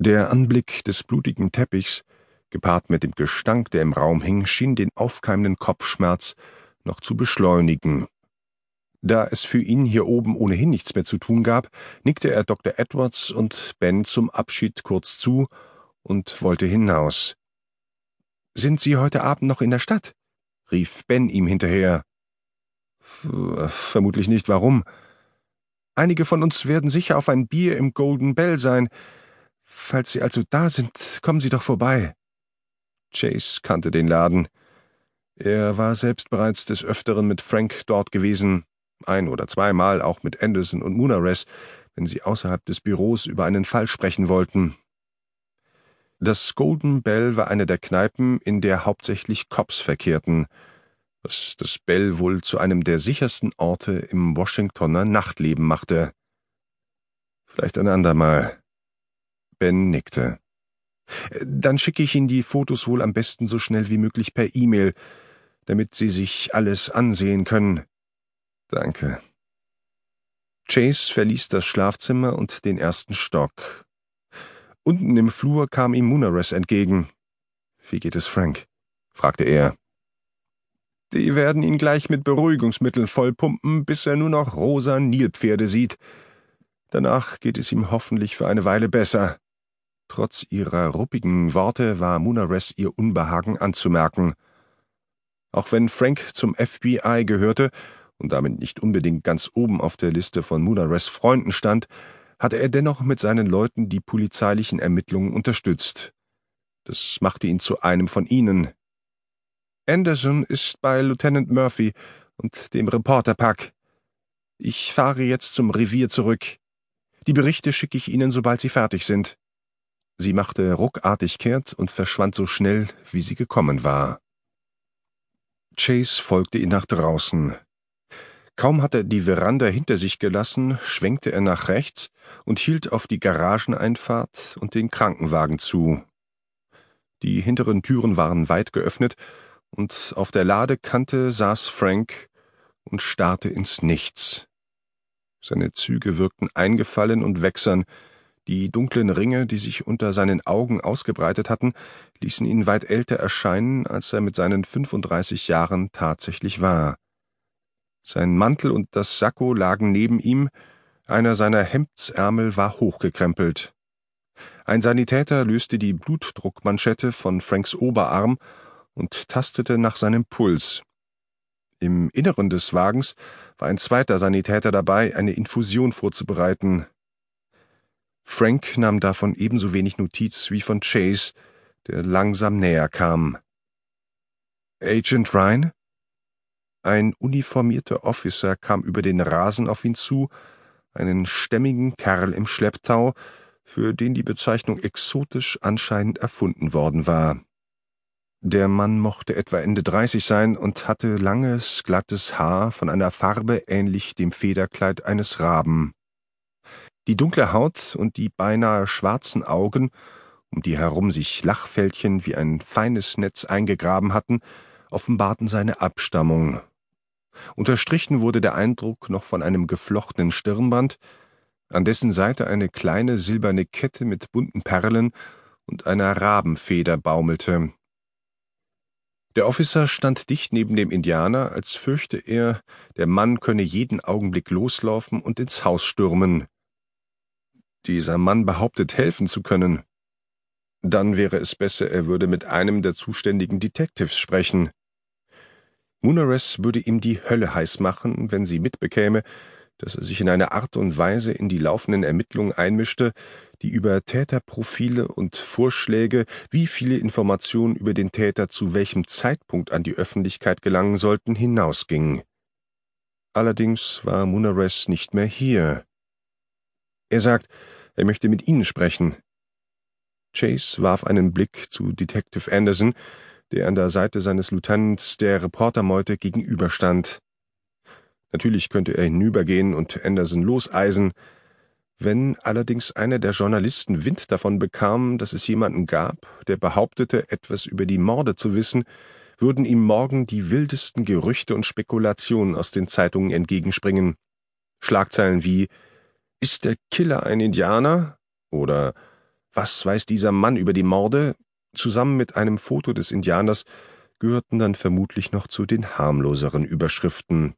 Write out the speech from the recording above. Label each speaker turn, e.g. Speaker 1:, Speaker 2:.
Speaker 1: Der Anblick des blutigen Teppichs, gepaart mit dem Gestank, der im Raum hing, schien den aufkeimenden Kopfschmerz noch zu beschleunigen. Da es für ihn hier oben ohnehin nichts mehr zu tun gab, nickte er Dr. Edwards und Ben zum Abschied kurz zu und wollte hinaus. Sind Sie heute Abend noch in der Stadt? rief Ben ihm hinterher. Vermutlich nicht. Warum? Einige von uns werden sicher auf ein Bier im Golden Bell sein. Falls Sie also da sind, kommen Sie doch vorbei. Chase kannte den Laden. Er war selbst bereits des Öfteren mit Frank dort gewesen, ein oder zweimal auch mit Anderson und Munares, wenn sie außerhalb des Büros über einen Fall sprechen wollten. Das Golden Bell war eine der Kneipen, in der hauptsächlich Cops verkehrten, was das Bell wohl zu einem der sichersten Orte im Washingtoner Nachtleben machte. Vielleicht ein andermal. Ben nickte. Dann schicke ich Ihnen die Fotos wohl am besten so schnell wie möglich per E-Mail, damit Sie sich alles ansehen können. Danke. Chase verließ das Schlafzimmer und den ersten Stock. Unten im Flur kam ihm Munares entgegen. Wie geht es Frank? fragte er. Die werden ihn gleich mit Beruhigungsmitteln vollpumpen, bis er nur noch rosa Nilpferde sieht. Danach geht es ihm hoffentlich für eine Weile besser. Trotz ihrer ruppigen Worte war Munares ihr Unbehagen anzumerken. Auch wenn Frank zum FBI gehörte und damit nicht unbedingt ganz oben auf der Liste von Munares Freunden stand, hatte er dennoch mit seinen Leuten die polizeilichen Ermittlungen unterstützt. Das machte ihn zu einem von ihnen. Anderson ist bei Lieutenant Murphy und dem Reporterpack. Ich fahre jetzt zum Revier zurück. Die Berichte schicke ich Ihnen, sobald sie fertig sind. Sie machte ruckartig kehrt und verschwand so schnell, wie sie gekommen war. Chase folgte ihr nach draußen. Kaum hatte er die Veranda hinter sich gelassen, schwenkte er nach rechts und hielt auf die Garageneinfahrt und den Krankenwagen zu. Die hinteren Türen waren weit geöffnet, und auf der Ladekante saß Frank und starrte ins Nichts. Seine Züge wirkten eingefallen und wächsern, die dunklen Ringe, die sich unter seinen Augen ausgebreitet hatten, ließen ihn weit älter erscheinen, als er mit seinen 35 Jahren tatsächlich war. Sein Mantel und das Sakko lagen neben ihm, einer seiner Hemdsärmel war hochgekrempelt. Ein Sanitäter löste die Blutdruckmanschette von Franks Oberarm und tastete nach seinem Puls. Im Inneren des Wagens war ein zweiter Sanitäter dabei, eine Infusion vorzubereiten. Frank nahm davon ebenso wenig Notiz wie von Chase, der langsam näher kam. Agent Ryan? Ein uniformierter Officer kam über den Rasen auf ihn zu, einen stämmigen Kerl im Schlepptau, für den die Bezeichnung exotisch anscheinend erfunden worden war. Der Mann mochte etwa Ende dreißig sein und hatte langes, glattes Haar von einer Farbe ähnlich dem Federkleid eines Raben. Die dunkle Haut und die beinahe schwarzen Augen, um die herum sich Lachfältchen wie ein feines Netz eingegraben hatten, offenbarten seine Abstammung. Unterstrichen wurde der Eindruck noch von einem geflochtenen Stirnband, an dessen Seite eine kleine silberne Kette mit bunten Perlen und einer Rabenfeder baumelte. Der Officer stand dicht neben dem Indianer, als fürchte er, der Mann könne jeden Augenblick loslaufen und ins Haus stürmen. Dieser Mann behauptet, helfen zu können. Dann wäre es besser, er würde mit einem der zuständigen Detectives sprechen. Munares würde ihm die Hölle heiß machen, wenn sie mitbekäme, dass er sich in einer Art und Weise in die laufenden Ermittlungen einmischte, die über Täterprofile und Vorschläge, wie viele Informationen über den Täter zu welchem Zeitpunkt an die Öffentlichkeit gelangen sollten, hinausgingen. Allerdings war Munares nicht mehr hier. Er sagt, er möchte mit Ihnen sprechen. Chase warf einen Blick zu Detective Anderson, der an der Seite seines Lieutenants der Reportermeute gegenüberstand. Natürlich könnte er hinübergehen und Anderson loseisen. Wenn allerdings einer der Journalisten Wind davon bekam, dass es jemanden gab, der behauptete, etwas über die Morde zu wissen, würden ihm morgen die wildesten Gerüchte und Spekulationen aus den Zeitungen entgegenspringen. Schlagzeilen wie ist der Killer ein Indianer? Oder Was weiß dieser Mann über die Morde? Zusammen mit einem Foto des Indianers gehörten dann vermutlich noch zu den harmloseren Überschriften